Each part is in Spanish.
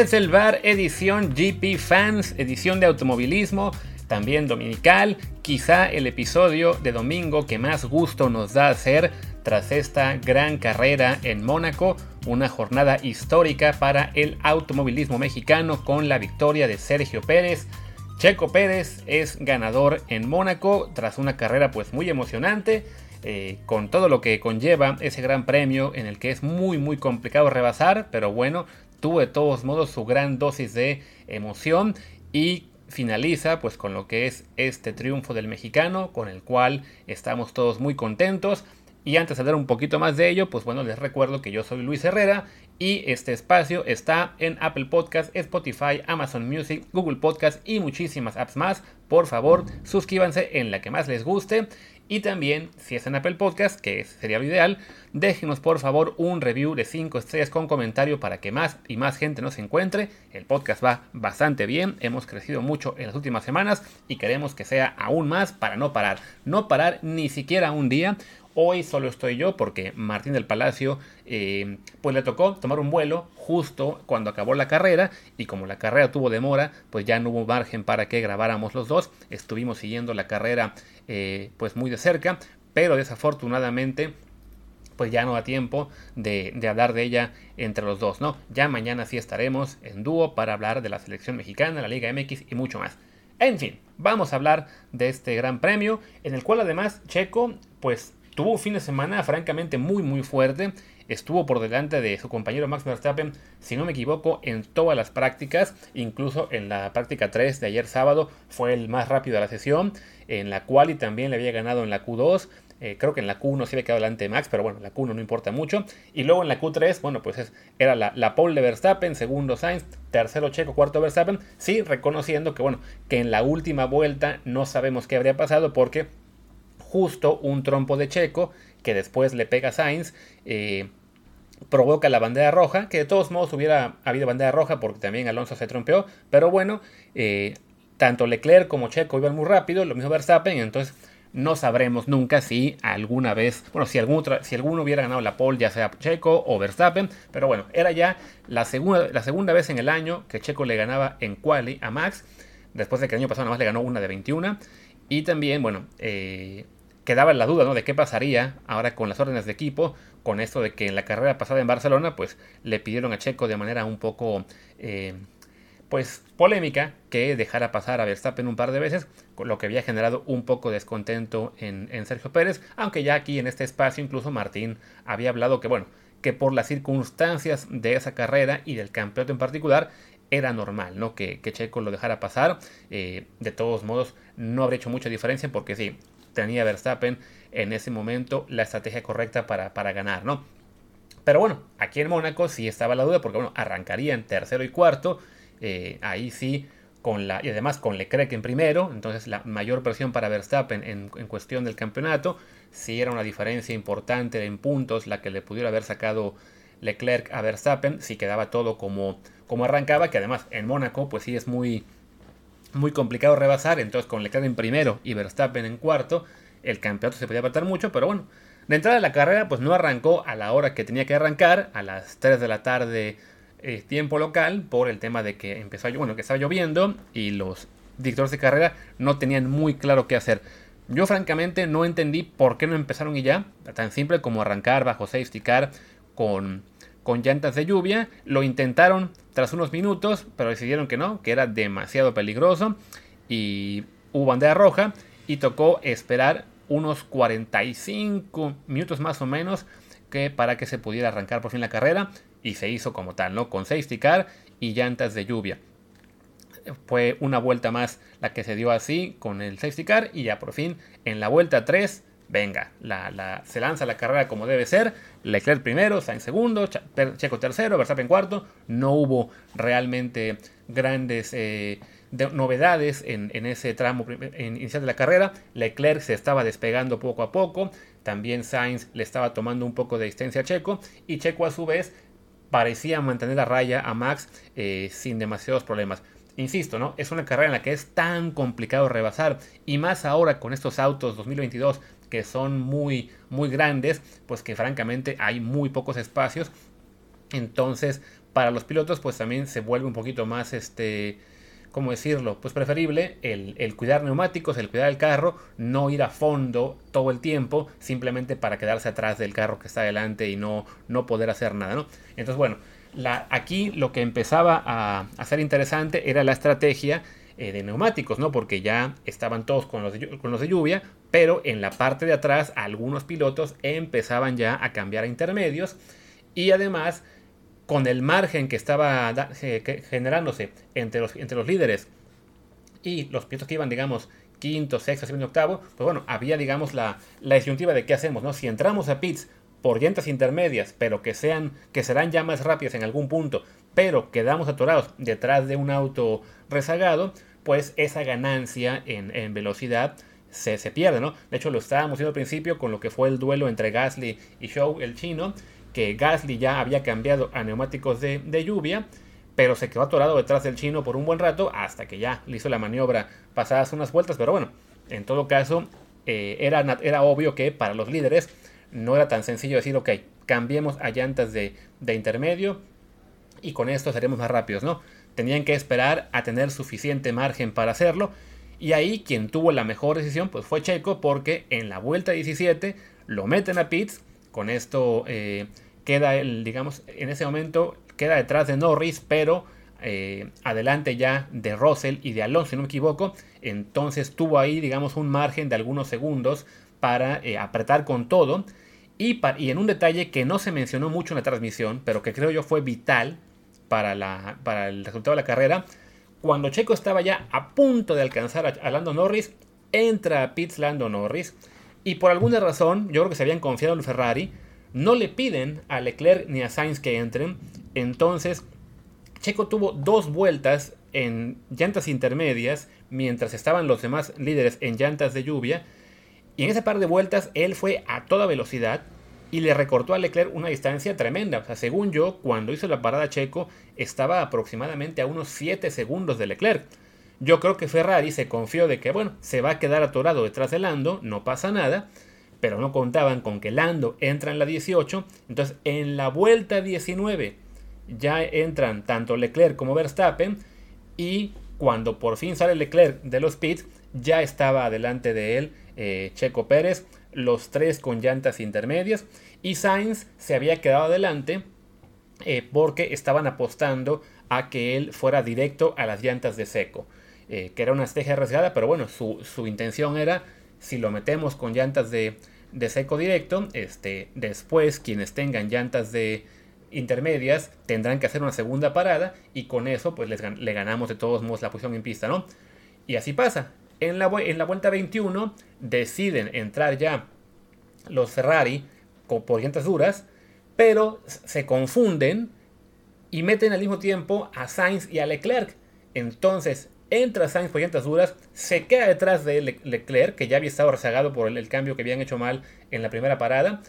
El bar, edición GP Fans, edición de automovilismo, también dominical, quizá el episodio de domingo que más gusto nos da hacer tras esta gran carrera en Mónaco, una jornada histórica para el automovilismo mexicano con la victoria de Sergio Pérez. Checo Pérez es ganador en Mónaco tras una carrera pues muy emocionante. Eh, con todo lo que conlleva ese gran premio en el que es muy muy complicado rebasar, pero bueno, tuvo de todos modos su gran dosis de emoción y finaliza pues con lo que es este triunfo del mexicano, con el cual estamos todos muy contentos. Y antes de hablar un poquito más de ello, pues bueno, les recuerdo que yo soy Luis Herrera y este espacio está en Apple Podcast, Spotify, Amazon Music, Google Podcast y muchísimas apps más. Por favor, suscríbanse en la que más les guste y también, si es en Apple Podcast, que sería lo ideal, déjenos por favor un review de 5 estrellas con comentario para que más y más gente nos encuentre. El podcast va bastante bien, hemos crecido mucho en las últimas semanas y queremos que sea aún más para no parar. No parar ni siquiera un día. Hoy solo estoy yo porque Martín del Palacio eh, pues le tocó tomar un vuelo justo cuando acabó la carrera y como la carrera tuvo demora pues ya no hubo margen para que grabáramos los dos. Estuvimos siguiendo la carrera eh, pues muy de cerca pero desafortunadamente pues ya no da tiempo de, de, hablar de ella entre los dos, ¿no? Ya mañana sí estaremos en dúo para hablar de la selección mexicana, la Liga MX y mucho más. En fin, vamos a hablar de este gran premio, en el cual además Checo, pues tuvo un fin de semana francamente muy muy fuerte. Estuvo por delante de su compañero Max Verstappen, si no me equivoco, en todas las prácticas, incluso en la práctica 3 de ayer sábado fue el más rápido de la sesión, en la cual y también le había ganado en la Q2. Eh, creo que en la Q1 sí había quedado delante de Max, pero bueno, la Q1 no importa mucho. Y luego en la Q3, bueno, pues es, era la, la pole de Verstappen, segundo Sainz, tercero Checo, cuarto Verstappen. Sí, reconociendo que, bueno, que en la última vuelta no sabemos qué habría pasado porque justo un trompo de Checo que después le pega a Sainz. Eh, provoca la bandera roja, que de todos modos hubiera habido bandera roja porque también Alonso se trompeó, pero bueno, eh, tanto Leclerc como Checo iban muy rápido, lo mismo Verstappen, entonces no sabremos nunca si alguna vez, bueno, si, algún si alguno hubiera ganado la pole, ya sea Checo o Verstappen, pero bueno, era ya la segunda, la segunda vez en el año que Checo le ganaba en quali a Max, después de que el año pasado nada más le ganó una de 21, y también, bueno, eh, quedaba la duda ¿no? de qué pasaría ahora con las órdenes de equipo, con esto de que en la carrera pasada en Barcelona, pues le pidieron a Checo de manera un poco, eh, pues polémica, que dejara pasar a Verstappen un par de veces, con lo que había generado un poco de descontento en, Sergio Pérez, aunque ya aquí en este espacio incluso Martín había hablado que, bueno, que por las circunstancias de esa carrera y del campeonato en particular, era normal, ¿no? Que, que Checo lo dejara pasar. Eh, de todos modos, no habría hecho mucha diferencia porque sí, tenía Verstappen en ese momento la estrategia correcta para, para ganar, ¿no? Pero bueno, aquí en Mónaco sí estaba la duda porque bueno, arrancarían tercero y cuarto, eh, ahí sí, con la, y además con Leclerc en primero, entonces la mayor presión para Verstappen en, en cuestión del campeonato, sí era una diferencia importante en puntos la que le pudiera haber sacado Leclerc a Verstappen, si quedaba todo como, como arrancaba, que además en Mónaco pues sí es muy, muy complicado rebasar, entonces con Leclerc en primero y Verstappen en cuarto, el campeonato se podía apretar mucho, pero bueno, de entrada de la carrera pues no arrancó a la hora que tenía que arrancar, a las 3 de la tarde eh, tiempo local, por el tema de que empezó, bueno, que estaba lloviendo y los directores de carrera no tenían muy claro qué hacer. Yo francamente no entendí por qué no empezaron y ya, tan simple como arrancar bajo safety car con con llantas de lluvia. Lo intentaron tras unos minutos, pero decidieron que no, que era demasiado peligroso. Y hubo bandera roja y tocó esperar unos 45 minutos más o menos que para que se pudiera arrancar por fin la carrera. Y se hizo como tal, ¿no? Con safety car y llantas de lluvia. Fue una vuelta más la que se dio así con el safety car y ya por fin en la vuelta 3 venga, se lanza la carrera como debe ser. Leclerc primero, Sainz segundo, Checo tercero, Verstappen cuarto. No hubo realmente grandes eh, novedades en, ese tramo inicial de la carrera. Leclerc se estaba despegando poco a poco. También Sainz le estaba tomando un poco de distancia a Checo. Y Checo a su vez parecía mantener la raya a Max eh, sin demasiados problemas. Insisto, ¿no? Es una carrera en la que es tan complicado rebasar y más ahora con estos autos 2022 que son muy, muy grandes, pues que francamente hay muy pocos espacios. Entonces, para los pilotos pues también se vuelve un poquito más este ¿cómo decirlo? Pues preferible el, cuidar neumáticos, el cuidar el carro, no ir a fondo todo el tiempo simplemente para quedarse atrás del carro que está adelante y no, no poder hacer nada, ¿no? Entonces, bueno, aquí lo que empezaba a, a ser interesante era la estrategia eh, de neumáticos, ¿no? Porque ya estaban todos con los, de, con los de lluvia, pero en la parte de atrás algunos pilotos empezaban ya a cambiar a intermedios y además con el margen que estaba eh, generándose entre los, entre los líderes y los pilotos que iban, digamos, quinto, sexto, séptimo, octavo, pues bueno, había, digamos, la, la disyuntiva de qué hacemos, ¿no? Si entramos a pits por llantas intermedias, pero que sean, que serán ya más rápidas en algún punto, pero quedamos atorados detrás de un auto rezagado, pues esa ganancia en, velocidad se, pierde, ¿no? De hecho, lo estábamos viendo al principio con lo que fue el duelo entre Gasly y Show, el chino, que Gasly ya había cambiado a neumáticos de, lluvia, pero se quedó atorado detrás del chino por un buen rato hasta que ya le hizo la maniobra pasadas unas vueltas, pero bueno, en todo caso, eh, era, era obvio que para los líderes no era tan sencillo decir, ok, cambiemos a llantas de, de intermedio y con esto seremos más rápidos, ¿no? Tenían que esperar a tener suficiente margen para hacerlo. Y ahí quien tuvo la mejor decisión pues fue Checo porque en la vuelta 17 lo meten a pits. Con esto eh, queda el, digamos, en ese momento queda detrás de Norris, pero eh, adelante ya de Russell y de Alonso, si no me equivoco. Entonces tuvo ahí, digamos, un margen de algunos segundos para eh, apretar con todo. Y, y en un detalle que no se mencionó mucho en la transmisión, pero que creo yo fue vital para, la, para el resultado de la carrera. Cuando Checo estaba ya a punto de alcanzar a, Lando Norris, entra a pits Lando Norris y por alguna razón, yo creo que se habían confiado en Ferrari, no le piden a Leclerc ni a Sainz que entren. Entonces, Checo tuvo dos vueltas en llantas intermedias mientras estaban los demás líderes en llantas de lluvia. Y en ese par de vueltas él fue a toda velocidad y le recortó a Leclerc una distancia tremenda. O sea, según yo, cuando hizo la parada Checo, estaba aproximadamente a unos 7 segundos de Leclerc. Yo creo que Ferrari se confió de que, bueno, se va a quedar atorado detrás de Lando, no pasa nada, pero no contaban con que Lando entra en la 18. Entonces, en la vuelta 19 ya entran tanto Leclerc como Verstappen y cuando por fin sale Leclerc de los pits, ya estaba adelante de él eh, Checo Pérez los tres con llantas intermedias y Sainz se había quedado adelante eh, porque estaban apostando a que él fuera directo a las llantas de seco, eh, que era una estrategia arriesgada, pero bueno, su, intención era, si lo metemos con llantas de, seco directo, este, después quienes tengan llantas de intermedias tendrán que hacer una segunda parada y con eso pues les, le ganamos de todos modos la posición en pista, ¿no? Y así pasa, en la, vuelta 21 deciden entrar ya los Ferrari por llantas duras, pero se confunden y meten al mismo tiempo a Sainz y a Leclerc. Entonces entra Sainz por llantas duras, se queda detrás de Leclerc, que ya había estado rezagado por el, cambio que habían hecho mal en la primera parada.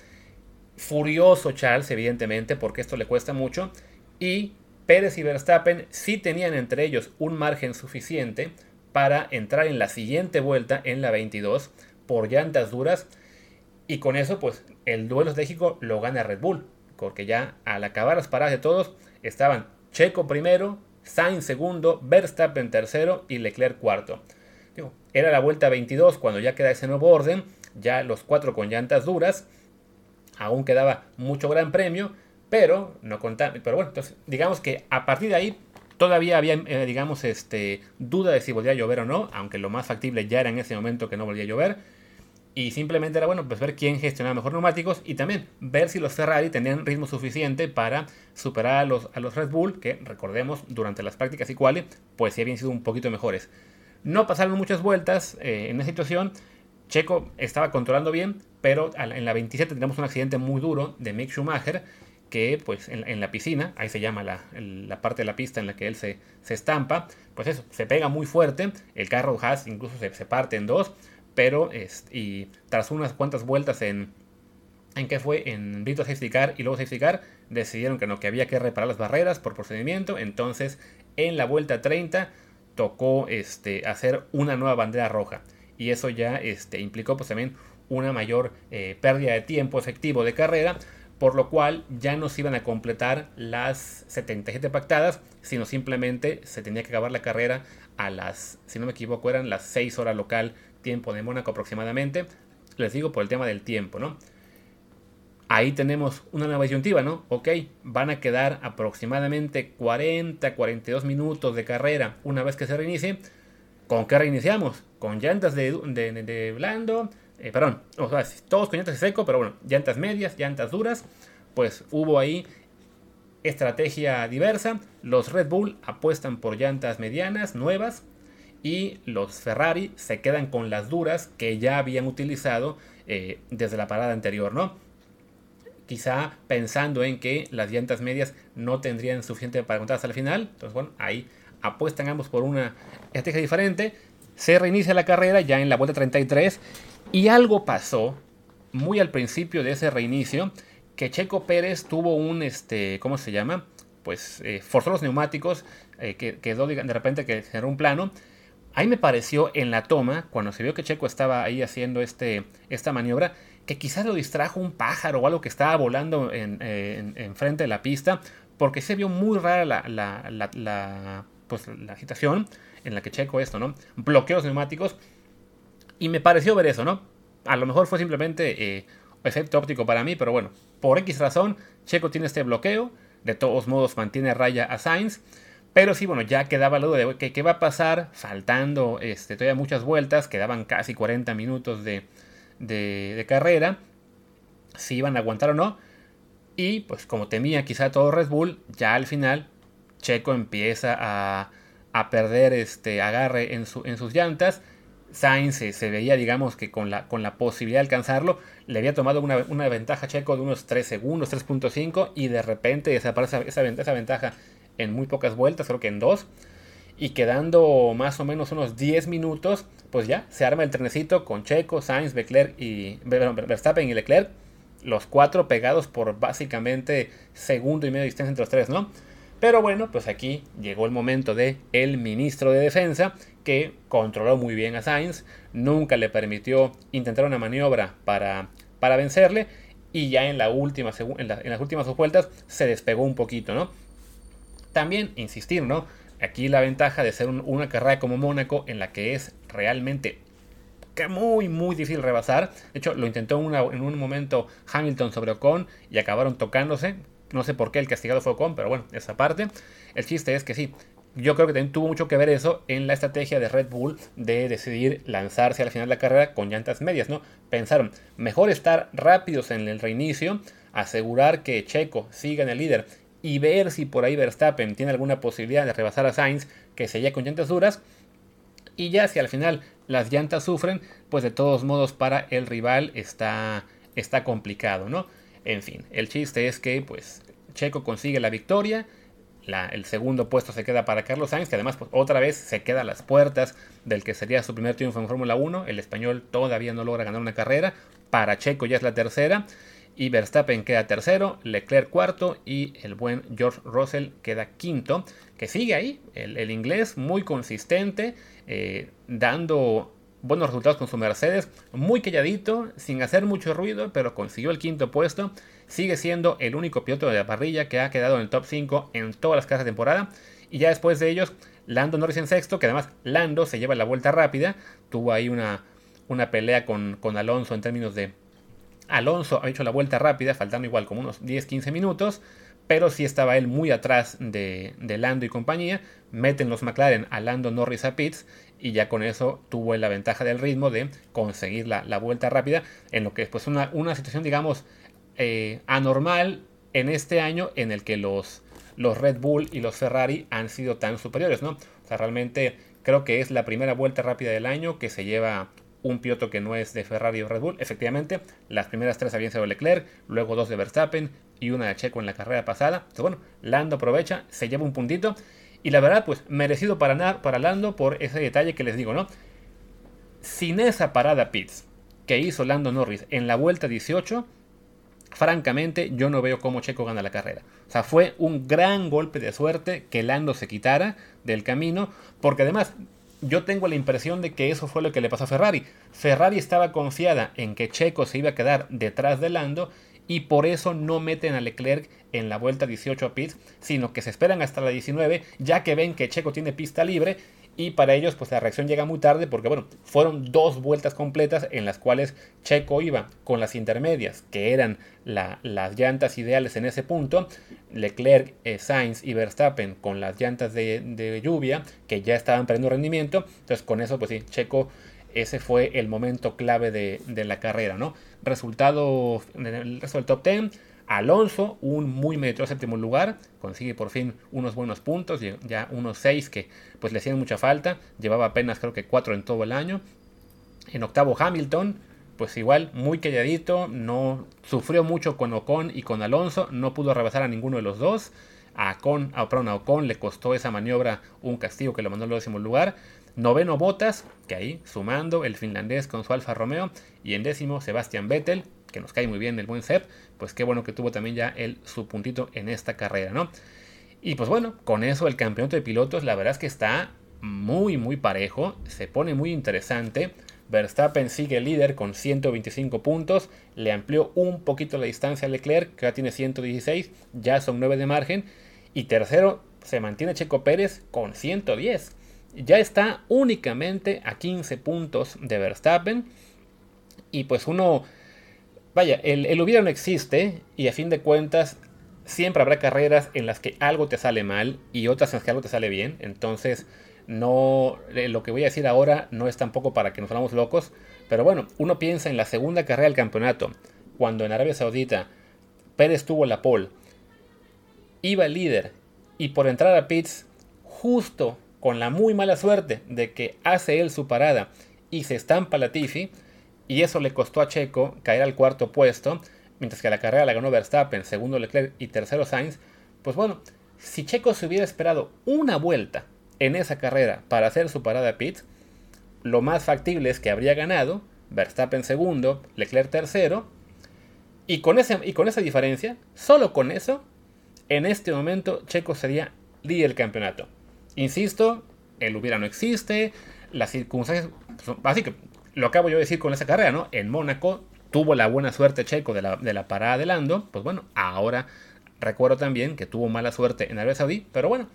Furioso Charles, evidentemente, porque esto le cuesta mucho. Y Pérez y Verstappen sí tenían entre ellos un margen suficiente para entrar en la siguiente vuelta, en la 22, por llantas duras. Y con eso, pues el duelo estratégico lo gana Red Bull. Porque ya al acabar las paradas de todos, estaban Checo primero, Sainz segundo, Verstappen tercero y Leclerc cuarto. era la vuelta 22 cuando ya queda ese nuevo orden, ya los cuatro con llantas duras. Aún quedaba mucho gran premio, pero no contaba. Pero bueno, entonces digamos que a partir de ahí Todavía había, eh, digamos, este, duda de si volvía a llover o no, aunque lo más factible ya era en ese momento que no volvía a llover. Y simplemente era bueno, pues ver quién gestionaba mejor neumáticos y también ver si los Ferrari tenían ritmo suficiente para superar a los, a los Red Bull, que recordemos, durante las prácticas y cuales, pues sí habían sido un poquito mejores. No pasaron muchas vueltas eh, en esa situación. Checo estaba controlando bien, pero en la 27 tenemos un accidente muy duro de Mick Schumacher que pues en, la piscina, ahí se llama la, parte de la pista en la que él se, se, estampa, pues eso, se pega muy fuerte, el carro Haas incluso se, se parte en dos, pero es, y tras unas cuantas vueltas en, en que fue en Brito Safety Car y luego Safety Car, decidieron que no, que había que reparar las barreras por procedimiento, entonces en la vuelta 30 tocó este, hacer una nueva bandera roja y eso ya este, implicó pues también una mayor eh, pérdida de tiempo efectivo de carrera por lo cual ya no se iban a completar las 77 pactadas, sino simplemente se tenía que acabar la carrera a las, si no me equivoco, eran las 6 horas local, tiempo de Mónaco aproximadamente. Les digo por el tema del tiempo, ¿no? Ahí tenemos una nueva disyuntiva, ¿no? Ok, van a quedar aproximadamente 40, 42 minutos de carrera una vez que se reinicie. ¿Con qué reiniciamos? Con llantas de, de, blando, eh, perdón, todos con llantas de seco, pero bueno, llantas medias, llantas duras. Pues hubo ahí estrategia diversa. Los Red Bull apuestan por llantas medianas, nuevas, y los Ferrari se quedan con las duras que ya habían utilizado eh, desde la parada anterior, ¿no? quizá pensando en que las llantas medias no tendrían suficiente para contar hasta el final. Entonces, bueno, ahí apuestan ambos por una estrategia diferente. Se reinicia la carrera ya en la vuelta 33 y algo pasó muy al principio de ese reinicio que Checo Pérez tuvo un, este, ¿cómo se llama? Pues eh, forzó los neumáticos, eh, que quedó de repente que generó un plano. Ahí me pareció en la toma, cuando se vio que Checo estaba ahí haciendo este, esta maniobra, que quizás lo distrajo un pájaro o algo que estaba volando en, frente de la pista, porque se vio muy rara la, la, pues, la agitación en la que Checo esto, ¿no? Bloqueó los neumáticos y me pareció ver eso, ¿no? A lo mejor fue simplemente eh, efecto óptico para mí, pero bueno, por X razón, Checo tiene este bloqueo, de todos modos mantiene raya a Sainz. Pero sí, bueno, ya quedaba la duda de que, qué va a pasar faltando este, todavía muchas vueltas, quedaban casi 40 minutos de, de, carrera, si iban a aguantar o no. Y pues como temía quizá todo Red Bull, ya al final Checo empieza a, a perder este agarre en, su, en sus llantas. Sainz se, veía, digamos, que con la, con la posibilidad de alcanzarlo, le había tomado una, una ventaja Checo de unos 3 segundos, 3.5, y de repente desaparece esa, ventaja en muy pocas vueltas, creo que en dos y quedando más o menos unos 10 minutos, pues ya se arma el trenecito con Checo, Sainz, Leclerc y Verstappen y Leclerc, los cuatro pegados por básicamente segundo y medio de distancia entre los tres, ¿no? Pero bueno, pues aquí llegó el momento de el ministro de Defensa que controló muy bien a Sainz, nunca le permitió intentar una maniobra para, para vencerle y ya en, la última, en, las últimas dos vueltas se despegó un poquito, ¿no? También insistir, ¿no? Aquí la ventaja de ser una carrera como Mónaco en la que es realmente muy muy difícil rebasar. De hecho, lo intentó en un momento Hamilton sobre Ocon y acabaron tocándose. No sé por qué el castigado fue Ocon, pero bueno, esa parte. El chiste es que sí, yo creo que también tuvo mucho que ver eso en la estrategia de Red Bull de decidir lanzarse al final de la carrera con llantas medias, ¿no? Pensaron, mejor estar rápidos en el reinicio, asegurar que Checo siga en el líder y ver si por ahí Verstappen tiene alguna posibilidad de rebasar a Sainz que se con llantas duras. Y ya si al final las llantas sufren, pues de todos modos para el rival está, está complicado, ¿no? En fin, el chiste es que pues Checo consigue la victoria. el segundo puesto se queda para Carlos Sainz, que además pues, otra vez se queda a las puertas del que sería su primer triunfo en Fórmula 1. El español todavía no logra ganar una carrera. Para Checo ya es la tercera y Verstappen queda tercero, Leclerc cuarto y el buen George Russell queda quinto, que sigue ahí, el, inglés muy consistente, eh, dando buenos resultados con su Mercedes, muy calladito, sin hacer mucho ruido, pero consiguió el quinto puesto, sigue siendo el único piloto de la parrilla que ha quedado en el top 5 en todas las clases de temporada, y ya después de ellos, Lando Norris en sexto, que además Lando se lleva la vuelta rápida, tuvo ahí una, una pelea con, con Alonso en términos de Alonso ha hecho la vuelta rápida, faltando igual como unos 10-15 minutos, pero sí estaba él muy atrás de, Lando y compañía. Meten los McLaren a Lando Norris a Pitts y ya con eso tuvo la ventaja del ritmo de conseguir la, vuelta rápida, en lo que es pues una, una situación, digamos, eh, anormal en este año en el que los, los Red Bull y los Ferrari han sido tan superiores, ¿no? O sea, realmente creo que es la primera vuelta rápida del año que se lleva un piloto que no es de Ferrari o Red Bull. Efectivamente, las primeras tres habían sido Leclerc, luego dos de Verstappen y una de Checo en la carrera pasada. Entonces, bueno, Lando aprovecha, se lleva un puntito. Y la verdad, pues merecido para, para Lando por ese detalle que les digo, ¿no? Sin esa parada pits que hizo Lando Norris en la vuelta 18, francamente yo no veo cómo Checo gana la carrera. O sea, fue un gran golpe de suerte que Lando se quitara del camino, porque además yo tengo la impresión de que eso fue lo que le pasó a Ferrari. Ferrari estaba confiada en que Checo se iba a quedar detrás de Lando y por eso no meten a Leclerc en la vuelta 18 a pits, sino que se esperan hasta la 19, ya que ven que Checo tiene pista libre y para ellos pues la reacción llega muy tarde porque bueno, fueron dos vueltas completas en las cuales Checo iba con las intermedias, que eran las llantas ideales en ese punto, Leclerc, eh, Sainz y Verstappen con las llantas de, lluvia, que ya estaban perdiendo rendimiento, entonces con eso pues sí, Checo ese fue el momento clave de, la carrera, ¿no? Resultado el resto del top 10, Alonso, un muy meritorio séptimo lugar, consigue por fin unos buenos puntos, ya unos 6 que pues le hacían mucha falta, llevaba apenas creo que 4 en todo el año. En octavo Hamilton, pues igual muy calladito, no sufrió mucho con Ocon y con Alonso, no pudo rebasar a ninguno de los dos. A Ocon, a, a Ocon le costó esa maniobra un castigo que lo mandó al décimo lugar. Noveno Botas, que ahí sumando el finlandés con su Alfa Romeo. Y en décimo Sebastian Vettel, que nos cae muy bien el buen Seb, pues qué bueno que tuvo también ya el, su puntito en esta carrera, ¿no? Y pues bueno, con eso el campeonato de pilotos la verdad es que está muy muy parejo, se pone muy interesante. Verstappen sigue líder con 125 puntos, le amplió un poquito la distancia a Leclerc, que ya tiene 116, ya son 9 de margen. Y tercero se mantiene Checo Pérez con 110. Ya está únicamente a 15 puntos de Verstappen. Y pues uno Vaya, el, hubiera no existe y a fin de cuentas siempre habrá carreras en las que algo te sale mal y otras en las que algo te sale bien. Entonces, no eh, lo que voy a decir ahora no es tampoco para que nos hagamos locos, pero bueno, uno piensa en la segunda carrera del campeonato, cuando en Arabia Saudita Pérez tuvo la pole, iba el líder y por entrar a pits justo con la muy mala suerte de que hace él su parada y se estampa la Tiffy, y eso le costó a Checo caer al cuarto puesto, mientras que la carrera la ganó Verstappen, segundo Leclerc y tercero Sainz. Pues bueno, si Checo se hubiera esperado una vuelta en esa carrera para hacer su parada a pit, lo más factible es que habría ganado Verstappen segundo, Leclerc tercero, y con, ese, y con esa diferencia, solo con eso, en este momento Checo sería líder del campeonato. Insisto, el hubiera no existe, las circunstancias, así que lo acabo yo de decir con esa carrera, ¿no? En Mónaco tuvo la buena suerte Checo de la, parada de Lando, pues bueno, ahora recuerdo también que tuvo mala suerte en Arabia Saudí, pero bueno,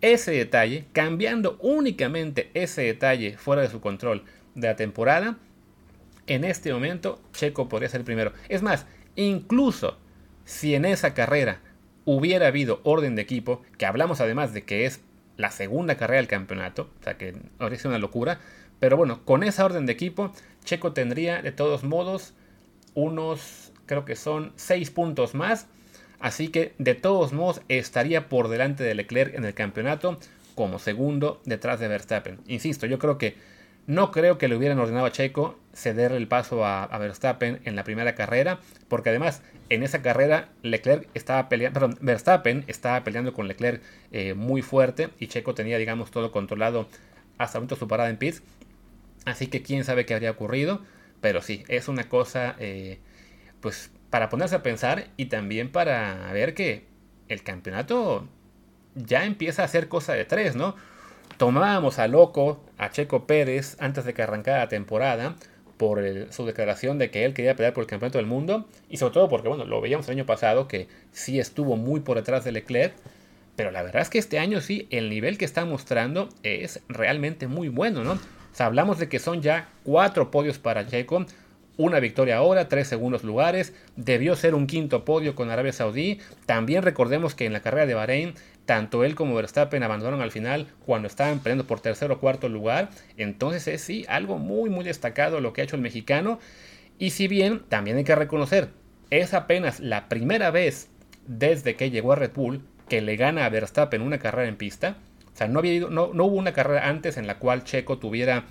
ese detalle, cambiando únicamente ese detalle fuera de su control de la temporada, en este momento Checo podría ser el primero. Es más, incluso si en esa carrera hubiera habido orden de equipo, que hablamos además de que es la segunda carrera del campeonato, o sea que habría sido una locura, pero bueno, con esa orden de equipo, Checo tendría de todos modos unos, creo que son 6 puntos más. Así que de todos modos estaría por delante de Leclerc en el campeonato como segundo detrás de Verstappen. Insisto, yo creo que no creo que le hubieran ordenado a Checo cederle el paso a, Verstappen en la primera carrera, porque además en esa carrera Leclerc estaba peleando, perdón, Verstappen estaba peleando con Leclerc eh, muy fuerte y Checo tenía, digamos, todo controlado hasta el momento su parada en pits. Así que quién sabe qué habría ocurrido. Pero sí, es una cosa eh, pues para ponerse a pensar y también para ver que el campeonato ya empieza a ser cosa de tres, ¿no? Tomábamos a loco a Checo Pérez antes de que arrancara la temporada por su declaración de que él quería pelear por el campeonato del mundo y sobre todo porque, bueno, lo veíamos el año pasado que sí estuvo muy por detrás de Leclerc, pero la verdad es que este año sí, el nivel que está mostrando es realmente muy bueno, ¿no? Hablamos de que son ya cuatro podios para Checo, una victoria ahora, tres segundos lugares, debió ser un quinto podio con Arabia Saudí. También recordemos que en la carrera de Bahrein, tanto él como Verstappen abandonaron al final cuando estaban peleando por tercer o cuarto lugar. Entonces es sí algo muy muy destacado lo que ha hecho el mexicano. Y si bien también hay que reconocer, es apenas la primera vez desde que llegó a Red Bull que le gana a Verstappen una carrera en pista. O sea, no, había no, hubo una carrera antes en la cual Checo tuviera,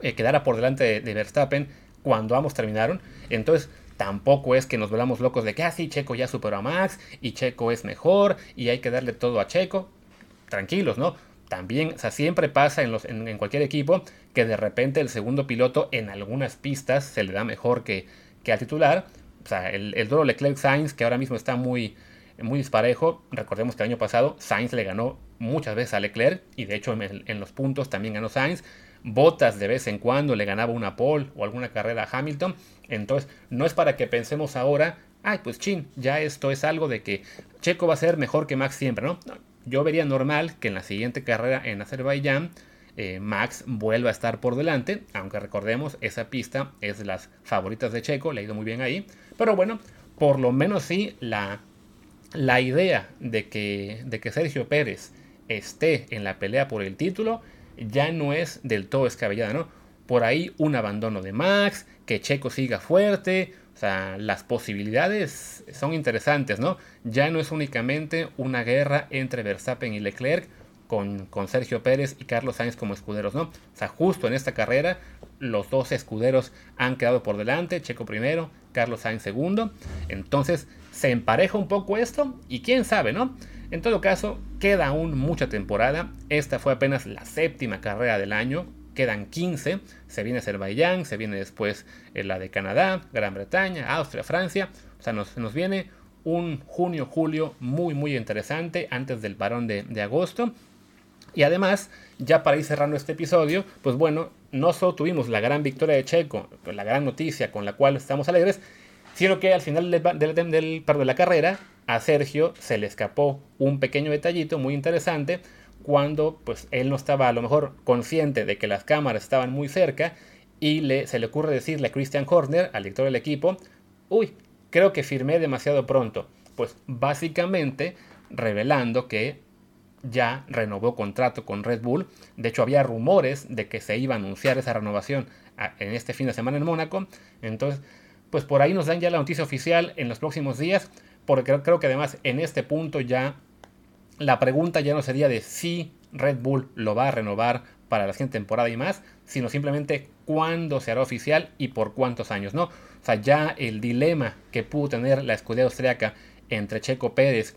eh, quedara por delante de, Verstappen cuando ambos terminaron. Entonces, tampoco es que nos volvamos locos de que, ah, sí, Checo ya superó a Max y Checo es mejor y hay que darle todo a Checo. Tranquilos, ¿no? También, o sea, siempre pasa en, los, en, cualquier equipo que de repente el segundo piloto en algunas pistas se le da mejor que, que al titular. O sea, el, el duro Leclerc Sainz, que ahora mismo está muy, muy disparejo. Recordemos que el año pasado Sainz le ganó muchas veces a Leclerc y de hecho en, los puntos también ganó Sainz. Botas de vez en cuando le ganaba una pole o alguna carrera a Hamilton. Entonces no es para que pensemos ahora, ay, pues chin, ya esto es algo de que Checo va a ser mejor que Max siempre, ¿no? Yo vería normal que en la siguiente carrera en Azerbaiyán eh, Max vuelva a estar por delante, aunque recordemos, esa pista es de las favoritas de Checo, le ha ido muy bien ahí, pero bueno, por lo menos sí la, la idea de que, de que Sergio Pérez esté en la pelea por el título ya no es del todo escabellada, ¿no? Por ahí un abandono de Max, que Checo siga fuerte, o sea, las posibilidades son interesantes, ¿no? Ya no es únicamente una guerra entre Verstappen y Leclerc con, con, Sergio Pérez y Carlos Sainz como escuderos, ¿no? O sea, justo en esta carrera los dos escuderos han quedado por delante, Checo primero, Carlos Sainz segundo. Entonces se empareja un poco esto y quién sabe, ¿no? En todo caso, queda aún mucha temporada. Esta fue apenas la séptima carrera del año quedan 15, se viene Azerbaiyán, se viene después eh, la de Canadá, Gran Bretaña, Austria, Francia, o sea, nos, nos viene un junio-julio muy muy interesante antes del parón de, de agosto. Y además, ya para ir cerrando este episodio, pues bueno, no solo tuvimos la gran victoria de Checo, la gran noticia con la cual estamos alegres, sino que al final del, del, del, de la carrera a Sergio se le escapó un pequeño detallito muy interesante cuando pues él no estaba a lo mejor consciente de que las cámaras estaban muy cerca y le, se le ocurre decirle a Christian Horner, al director del equipo, uy, creo que firmé demasiado pronto. Pues básicamente revelando que ya renovó contrato con Red Bull. De hecho, había rumores de que se iba a anunciar esa renovación en este fin de semana en Mónaco. Entonces, pues por ahí nos dan ya la noticia oficial en los próximos días, porque creo, que además en este punto ya la pregunta ya no sería de si Red Bull lo va a renovar para la siguiente temporada y más, sino simplemente cuándo se hará oficial y por cuántos años, ¿no? O sea, ya el dilema que pudo tener la escudería austriaca entre Checo Pérez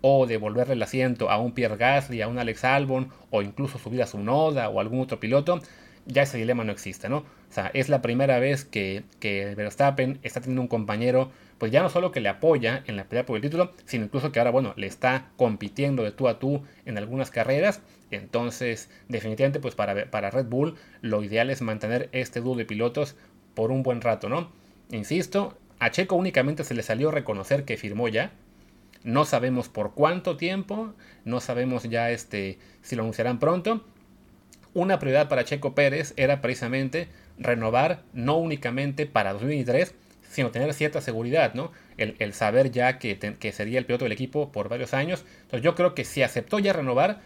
o devolverle el asiento a un Pierre Gasly, a un Alex Albon, o incluso subir a su Noda o algún otro piloto, ya ese dilema no existe, ¿no? O sea, es la primera vez que, que Verstappen está teniendo un compañero pues ya no solo que le apoya en la pelea por el título, sino incluso que ahora, bueno, le está compitiendo de tú a tú en algunas carreras. Entonces, definitivamente, pues para, para Red Bull, lo ideal es mantener este dúo de pilotos por un buen rato, ¿no? Insisto, a Checo únicamente se le salió reconocer que firmó ya. No sabemos por cuánto tiempo, no sabemos ya este, si lo anunciarán pronto. Una prioridad para Checo Pérez era precisamente renovar no únicamente para 2023, sino tener cierta seguridad, ¿no? El, saber ya que, que, sería el piloto del equipo por varios años. Entonces yo creo que si aceptó ya renovar,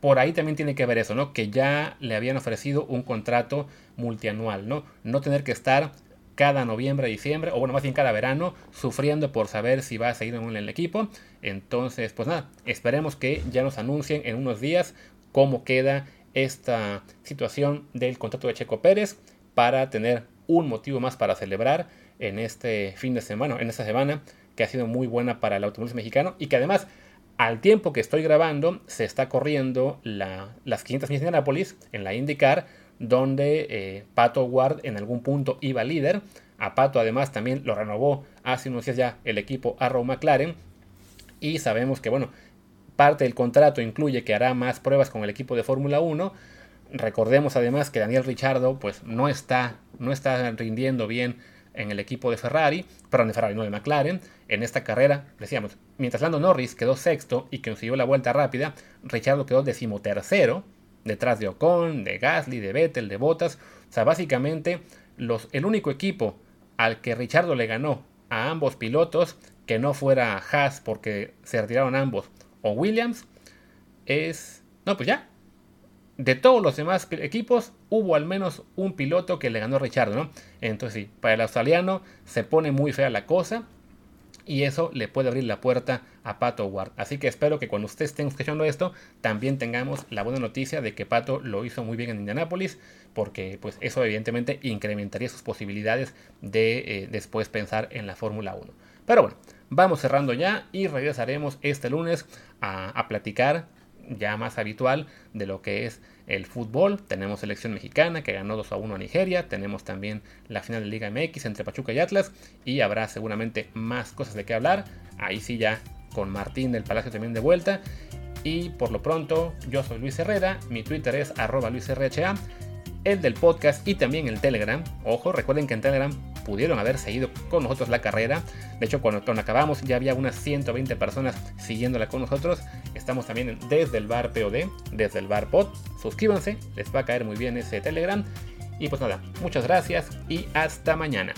por ahí también tiene que ver eso, ¿no? Que ya le habían ofrecido un contrato multianual, ¿no? No tener que estar cada noviembre, diciembre, o bueno, más bien cada verano, sufriendo por saber si va a seguir en el equipo. Entonces, pues nada, esperemos que ya nos anuncien en unos días cómo queda esta situación del contrato de Checo Pérez para tener un motivo más para celebrar en este fin de semana, en esta semana, que ha sido muy buena para el automovilismo mexicano y que además, al tiempo que estoy grabando, se está corriendo las 500 millas de Anápolis en la IndyCar, donde eh, Pato Ward en algún punto iba líder. A Pato además también lo renovó hace unos días ya el equipo Arrow McLaren. Y sabemos que, bueno, parte del contrato incluye que hará más pruebas con el equipo de Fórmula 1. Recordemos además que Daniel Richardo pues no está, no está rindiendo bien en el equipo de Ferrari, perdón, de Ferrari, no de McLaren. En esta carrera, decíamos, mientras Lando Norris quedó sexto y consiguió la vuelta rápida, Richardo quedó decimotercero, detrás de Ocon, de Gasly, de Vettel, de Bottas. O sea, básicamente los, el único equipo al que Richardo le ganó a ambos pilotos, que no fuera Haas porque se retiraron ambos, o Williams, es... No, pues ya, de todos los demás equipos, hubo al menos un piloto que le ganó a Richard, ¿no? Entonces sí, para el australiano se pone muy fea la cosa y eso le puede abrir la puerta a Pato Ward. Así que espero que cuando ustedes estén escuchando esto, también tengamos la buena noticia de que Pato lo hizo muy bien en Indianápolis, porque pues eso evidentemente incrementaría sus posibilidades de eh, después pensar en la Fórmula 1. Pero bueno, vamos cerrando ya y regresaremos este lunes a, a platicar ya más habitual de lo que es el fútbol. Tenemos selección mexicana que ganó 2 a 1 a Nigeria. Tenemos también la final de Liga MX entre Pachuca y Atlas. Y habrá seguramente más cosas de qué hablar. Ahí sí ya con Martín del Palacio también de vuelta. Y por lo pronto, yo soy Luis Herrera. Mi Twitter es arroba LuisRHA. el del podcast y también el Telegram. Ojo, recuerden que en Telegram pudieron haber seguido con nosotros la carrera. De hecho, cuando, acabamos ya había unas 120 personas siguiéndola con nosotros. Estamos también desde el bar POD, desde el bar POD. Suscríbanse, les va a caer muy bien ese Telegram. Y pues nada, muchas gracias y hasta mañana.